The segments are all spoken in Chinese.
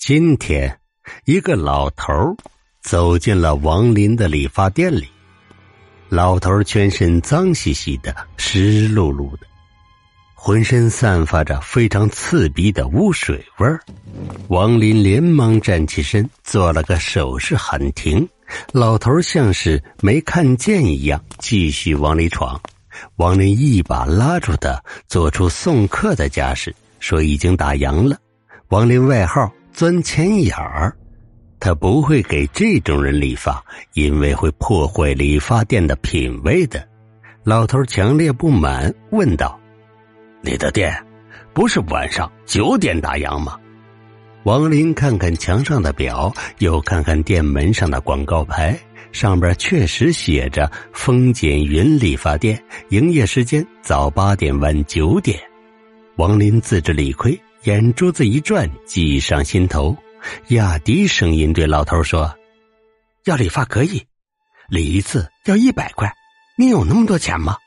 今天，一个老头走进了王林的理发店里。老头全身脏兮兮的、湿漉漉的，浑身散发着非常刺鼻的污水味儿。王林连忙站起身，做了个手势喊停。老头像是没看见一样，继续往里闯。王林一把拉住他，做出送客的架势，说已经打烊了。王林外号。钻钱眼儿，他不会给这种人理发，因为会破坏理发店的品味的。老头强烈不满，问道：“你的店不是晚上九点打烊吗？”王林看看墙上的表，又看看店门上的广告牌，上边确实写着“风景云理发店”，营业时间早八点晚九点。王林自知理亏。眼珠子一转，计上心头，压低声音对老头说：“要理发可以，理一次要一百块，你有那么多钱吗？”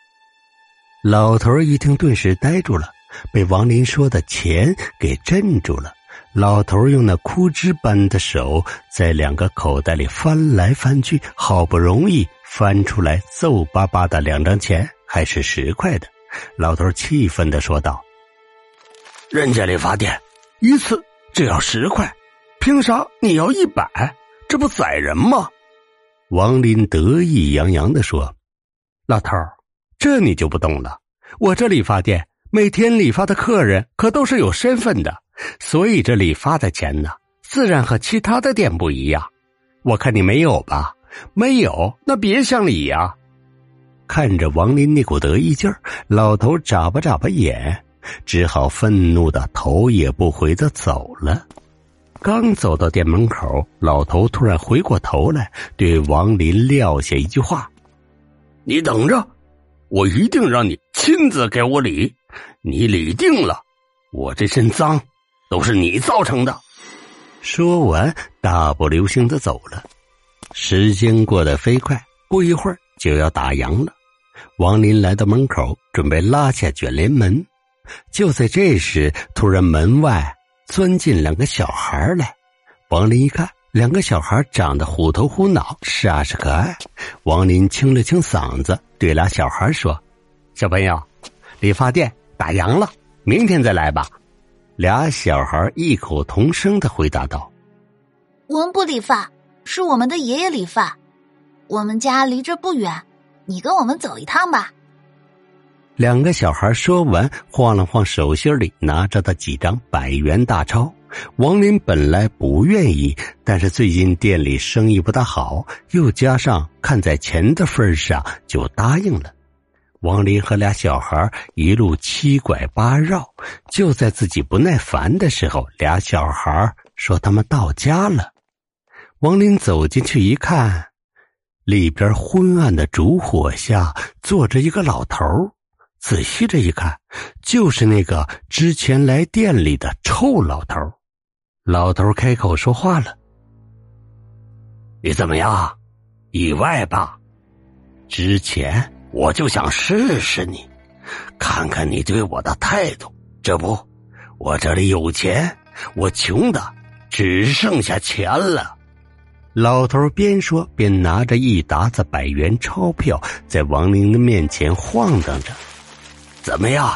老头一听，顿时呆住了，被王林说的钱给镇住了。老头用那枯枝般的手在两个口袋里翻来翻去，好不容易翻出来皱巴巴的两张钱，还是十块的。老头气愤的说道。人家理发店一次只要十块，凭啥你要一百？这不宰人吗？王林得意洋洋的说：“老头，这你就不懂了。我这理发店每天理发的客人可都是有身份的，所以这理发的钱呢，自然和其他的店不一样。我看你没有吧？没有，那别想理呀！”看着王林那股得意劲儿，老头眨巴眨巴眼。只好愤怒的头也不回的走了。刚走到店门口，老头突然回过头来，对王林撂下一句话：“你等着，我一定让你亲自给我理。你理定了，我这身脏都是你造成的。”说完，大步流星的走了。时间过得飞快，不一会儿就要打烊了。王林来到门口，准备拉下卷帘门。就在这时，突然门外钻进两个小孩来。王林一看，两个小孩长得虎头虎脑，煞是可爱。王林清了清嗓子，对俩小孩说：“小朋友，理发店打烊了，明天再来吧。”俩小孩异口同声的回答道：“我们不理发，是我们的爷爷理发。我们家离这不远，你跟我们走一趟吧。”两个小孩说完，晃了晃手心里拿着的几张百元大钞。王林本来不愿意，但是最近店里生意不大好，又加上看在钱的份上，就答应了。王林和俩小孩一路七拐八绕，就在自己不耐烦的时候，俩小孩说他们到家了。王林走进去一看，里边昏暗的烛火下坐着一个老头仔细这一看，就是那个之前来店里的臭老头。老头开口说话了：“你怎么样？意外吧？之前我就想试试你，看看你对我的态度。这不，我这里有钱，我穷的只剩下钱了。”老头边说边拿着一沓子百元钞票，在王玲的面前晃荡着。怎么样，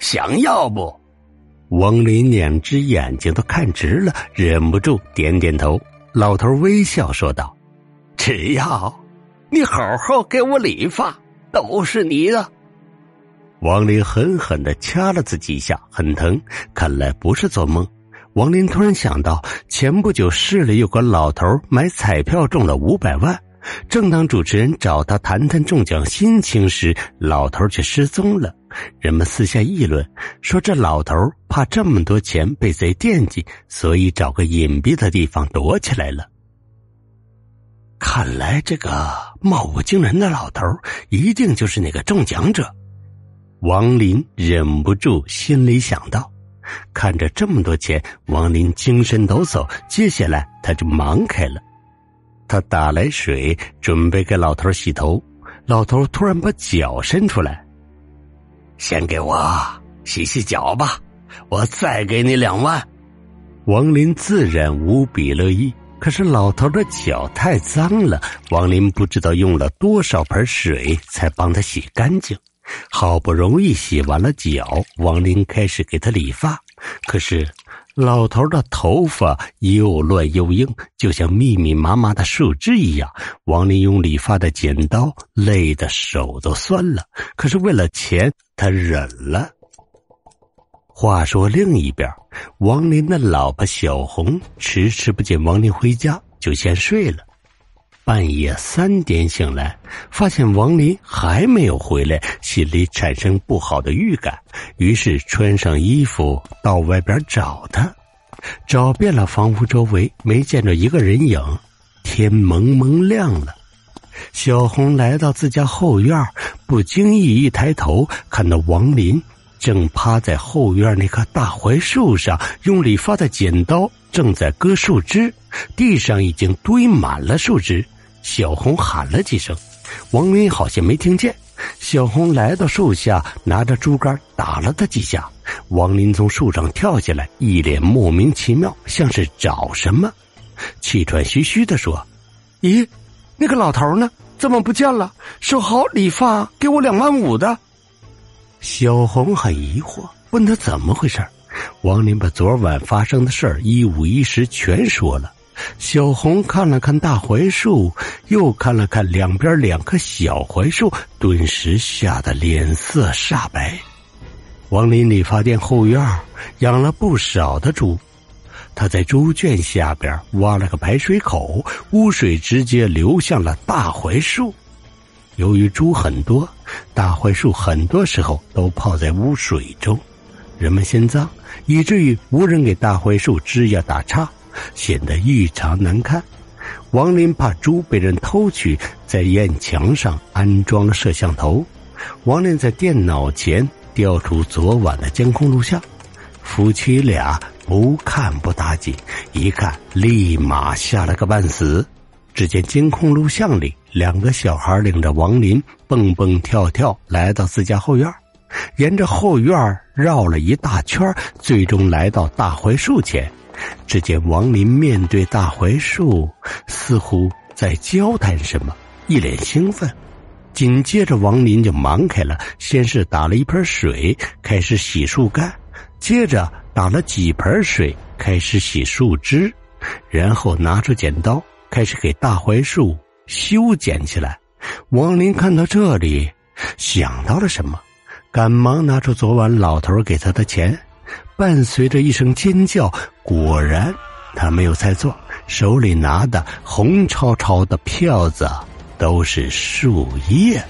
想要不？王林两只眼睛都看直了，忍不住点点头。老头微笑说道：“只要你好好给我理发，都是你的。”王林狠狠的掐了自己一下，很疼，看来不是做梦。王林突然想到，前不久市里有个老头买彩票中了五百万，正当主持人找他谈谈中奖心情时，老头却失踪了。人们私下议论，说这老头怕这么多钱被贼惦记，所以找个隐蔽的地方躲起来了。看来这个貌不惊人的老头一定就是那个中奖者。王林忍不住心里想到。看着这么多钱，王林精神抖擞。接下来他就忙开了，他打来水，准备给老头洗头。老头突然把脚伸出来。先给我洗洗脚吧，我再给你两万。王林自然无比乐意。可是老头的脚太脏了，王林不知道用了多少盆水才帮他洗干净。好不容易洗完了脚，王林开始给他理发。可是老头的头发又乱又硬，就像密密麻麻的树枝一样。王林用理发的剪刀累得手都酸了，可是为了钱，他忍了。话说另一边，王林的老婆小红迟迟不见王林回家，就先睡了。半夜三点醒来，发现王林还没有回来，心里产生不好的预感，于是穿上衣服到外边找他。找遍了房屋周围，没见着一个人影。天蒙蒙亮了，小红来到自家后院，不经意一抬头，看到王林。正趴在后院那棵大槐树上，用理发的剪刀正在割树枝，地上已经堆满了树枝。小红喊了几声，王林好像没听见。小红来到树下，拿着竹竿打了他几下。王林从树上跳下来，一脸莫名其妙，像是找什么，气喘吁吁的说：“咦，那个老头呢？怎么不见了？说好理发给我两万五的。”小红很疑惑，问他怎么回事王林把昨晚发生的事儿一五一十全说了。小红看了看大槐树，又看了看两边两棵小槐树，顿时吓得脸色煞白。王林理发店后院养了不少的猪，他在猪圈下边挖了个排水口，污水直接流向了大槐树。由于猪很多，大槐树很多时候都泡在污水中，人们嫌脏，以至于无人给大槐树枝叶打叉，显得异常难看。王林怕猪被人偷去，在院墙上安装了摄像头。王林在电脑前调出昨晚的监控录像，夫妻俩不看不打紧，一看立马吓了个半死。只见监控录像里，两个小孩领着王林蹦蹦跳跳来到自家后院，沿着后院绕了一大圈，最终来到大槐树前。只见王林面对大槐树，似乎在交谈什么，一脸兴奋。紧接着，王林就忙开了，先是打了一盆水，开始洗树干；接着打了几盆水，开始洗树枝，然后拿出剪刀。开始给大槐树修剪起来。王林看到这里，想到了什么，赶忙拿出昨晚老头给他的钱，伴随着一声尖叫，果然他没有猜错，手里拿的红超超的票子都是树叶。